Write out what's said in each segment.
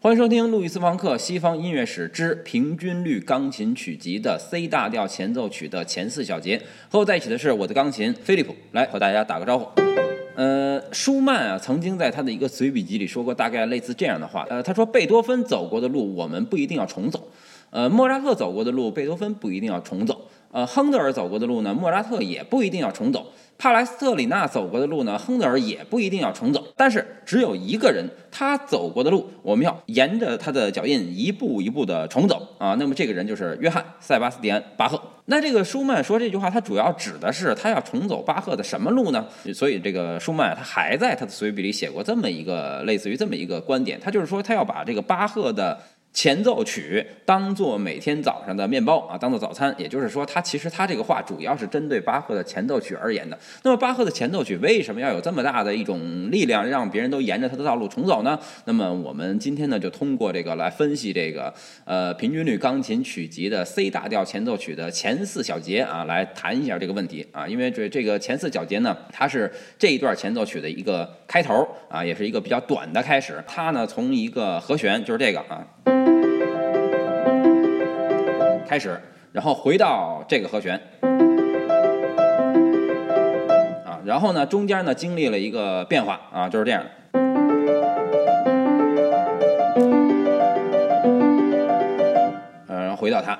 欢迎收听路易斯·方克西方音乐史之平均律钢琴曲集的 C 大调前奏曲的前四小节。和我在一起的是我的钢琴飞利浦，来和大家打个招呼。呃，舒曼啊，曾经在他的一个随笔集里说过大概类似这样的话。呃，他说贝多芬走过的路，我们不一定要重走；呃，莫扎特走过的路，贝多芬不一定要重走。呃，亨德尔走过的路呢，莫扎特也不一定要重走；帕莱斯特里纳走过的路呢，亨德尔也不一定要重走。但是只有一个人，他走过的路，我们要沿着他的脚印一步一步的重走啊。那么这个人就是约翰·塞巴斯蒂安·巴赫。那这个舒曼说这句话，他主要指的是他要重走巴赫的什么路呢？所以这个舒曼他还在他的随笔里写过这么一个类似于这么一个观点，他就是说他要把这个巴赫的。前奏曲当做每天早上的面包啊，当做早餐。也就是说，他其实他这个话主要是针对巴赫的前奏曲而言的。那么，巴赫的前奏曲为什么要有这么大的一种力量，让别人都沿着他的道路重走呢？那么，我们今天呢，就通过这个来分析这个呃平均律钢琴曲集的 C 大调前奏曲的前四小节啊，来谈一下这个问题啊。因为这这个前四小节呢，它是这一段前奏曲的一个开头啊，也是一个比较短的开始。它呢，从一个和弦就是这个啊。开始，然后回到这个和弦，啊，然后呢，中间呢经历了一个变化啊，就是这样，呃，然后回到它。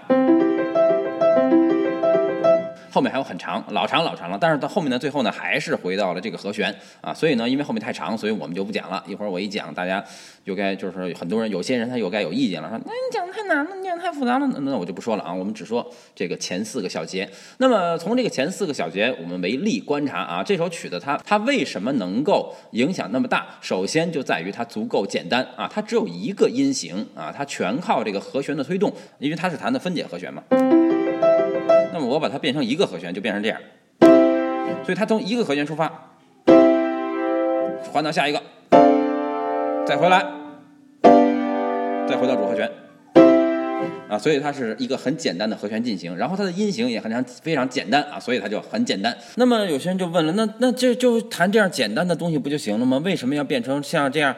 后面还有很长，老长老长了，但是到后面呢，最后呢还是回到了这个和弦啊，所以呢，因为后面太长，所以我们就不讲了。一会儿我一讲，大家就该就是很多人，有些人他又该有意见了，说那你讲的太难了，你讲太复杂了，那那我就不说了啊。我们只说这个前四个小节。那么从这个前四个小节，我们为例观察啊，这首曲子它它为什么能够影响那么大？首先就在于它足够简单啊，它只有一个音型啊，它全靠这个和弦的推动，因为它是弹的分解和弦嘛。我把它变成一个和弦，就变成这样。所以它从一个和弦出发，换到下一个，再回来，再回到主和弦。啊，所以它是一个很简单的和弦进行，然后它的音型也很常非常简单啊，所以它就很简单。那么有些人就问了，那那这就弹这样简单的东西不就行了吗？为什么要变成像这样？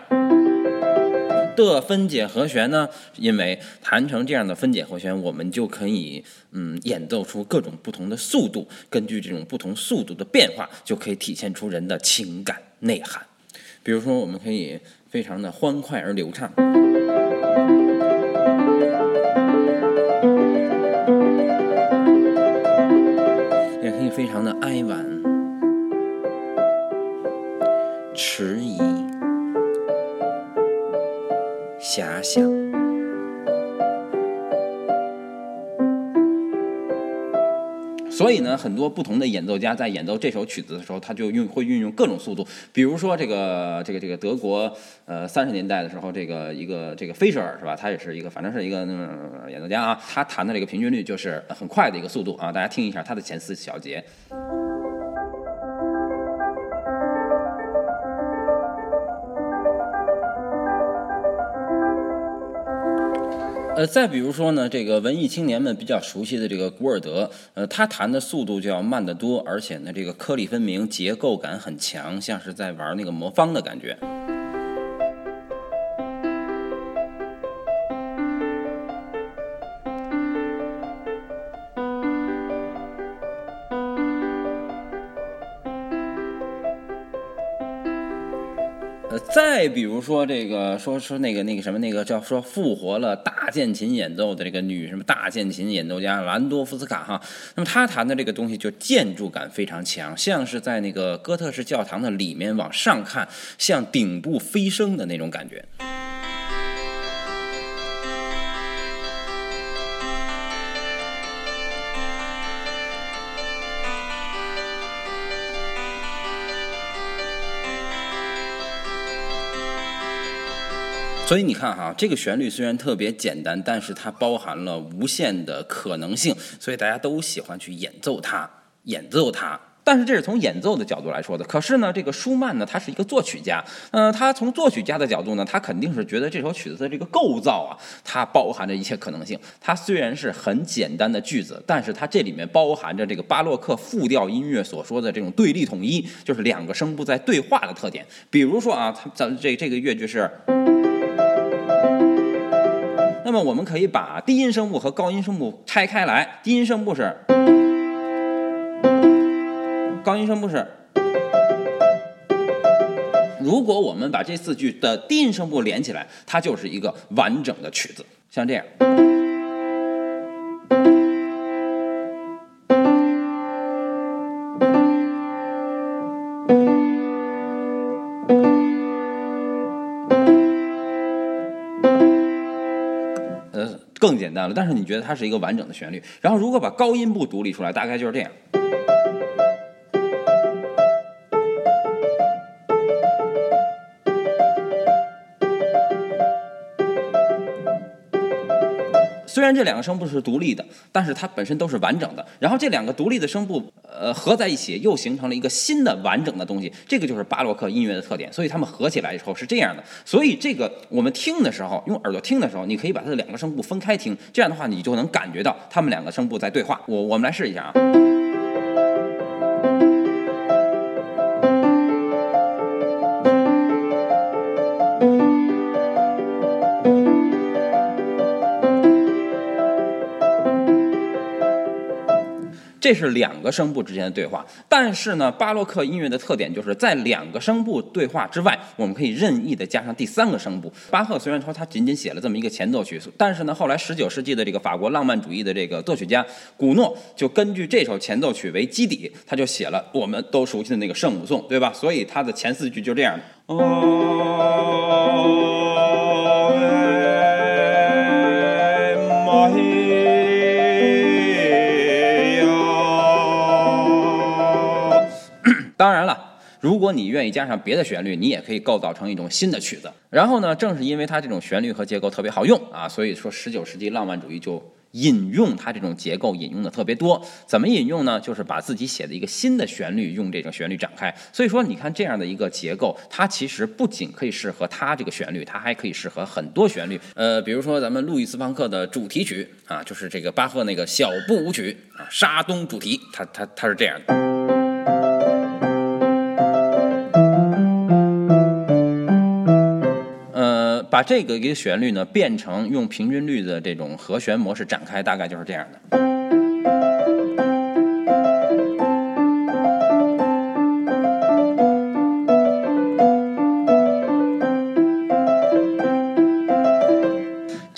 的分解和弦呢？因为弹成这样的分解和弦，我们就可以嗯演奏出各种不同的速度，根据这种不同速度的变化，就可以体现出人的情感内涵。比如说，我们可以非常的欢快而流畅，也可以非常的哀婉、迟疑。遐想，所以呢，很多不同的演奏家在演奏这首曲子的时候，他就用会运用各种速度。比如说，这个这个这个德国，呃，三十年代的时候，这个一个这个菲舍尔是吧？他也是一个，反正是一个演奏家啊。他弹的这个平均律就是很快的一个速度啊。大家听一下他的前四小节。呃，再比如说呢，这个文艺青年们比较熟悉的这个古尔德，呃，他弹的速度就要慢得多，而且呢，这个颗粒分明，结构感很强，像是在玩那个魔方的感觉。再比如说这个，说说那个那个什么，那个叫说复活了大键琴演奏的这个女什么大键琴演奏家兰多夫斯卡哈，那么她弹的这个东西就建筑感非常强，像是在那个哥特式教堂的里面往上看，向顶部飞升的那种感觉。所以你看哈，这个旋律虽然特别简单，但是它包含了无限的可能性，所以大家都喜欢去演奏它，演奏它。但是这是从演奏的角度来说的。可是呢，这个舒曼呢，他是一个作曲家，嗯，他从作曲家的角度呢，他肯定是觉得这首曲子的这个构造啊，它包含着一切可能性。它虽然是很简单的句子，但是它这里面包含着这个巴洛克复调音乐所说的这种对立统一，就是两个声部在对话的特点。比如说啊，它咱这这个乐句是。那么我们可以把低音声部和高音声部拆开来，低音声部是，高音声部是。如果我们把这四句的低音声部连起来，它就是一个完整的曲子，像这样。更简单了，但是你觉得它是一个完整的旋律。然后，如果把高音部独立出来，大概就是这样。虽然这两个声部是独立的，但是它本身都是完整的。然后这两个独立的声部，呃，合在一起又形成了一个新的完整的东西。这个就是巴洛克音乐的特点。所以它们合起来以后是这样的。所以这个我们听的时候，用耳朵听的时候，你可以把它的两个声部分开听。这样的话，你就能感觉到它们两个声部在对话。我我们来试一下啊。这是两个声部之间的对话，但是呢，巴洛克音乐的特点就是在两个声部对话之外，我们可以任意的加上第三个声部。巴赫虽然说他仅仅写了这么一个前奏曲，但是呢，后来十九世纪的这个法国浪漫主义的这个作曲家古诺就根据这首前奏曲为基底，他就写了我们都熟悉的那个圣母颂，对吧？所以他的前四句就这样的。如果你愿意加上别的旋律，你也可以构造成一种新的曲子。然后呢，正是因为它这种旋律和结构特别好用啊，所以说十九世纪浪漫主义就引用它这种结构，引用的特别多。怎么引用呢？就是把自己写的一个新的旋律用这种旋律展开。所以说，你看这样的一个结构，它其实不仅可以适合它这个旋律，它还可以适合很多旋律。呃，比如说咱们路易斯方克的主题曲啊，就是这个巴赫那个小步舞曲啊，沙东主题，它它它是这样的。把这个一个旋律呢变成用平均律的这种和弦模式展开，大概就是这样的。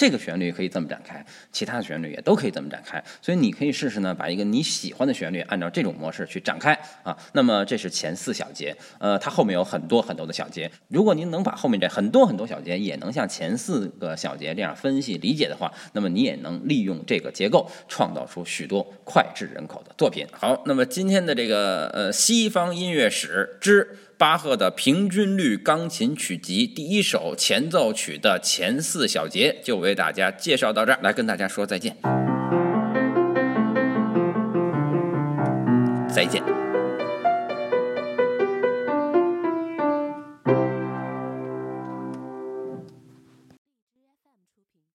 这个旋律可以这么展开，其他的旋律也都可以这么展开，所以你可以试试呢，把一个你喜欢的旋律按照这种模式去展开啊。那么这是前四小节，呃，它后面有很多很多的小节。如果您能把后面这很多很多小节也能像前四个小节这样分析理解的话，那么你也能利用这个结构创造出许多脍炙人口的作品。好，那么今天的这个呃西方音乐史之。巴赫的平均律钢琴曲集第一首前奏曲的前四小节就为大家介绍到这儿，来跟大家说再见，再见。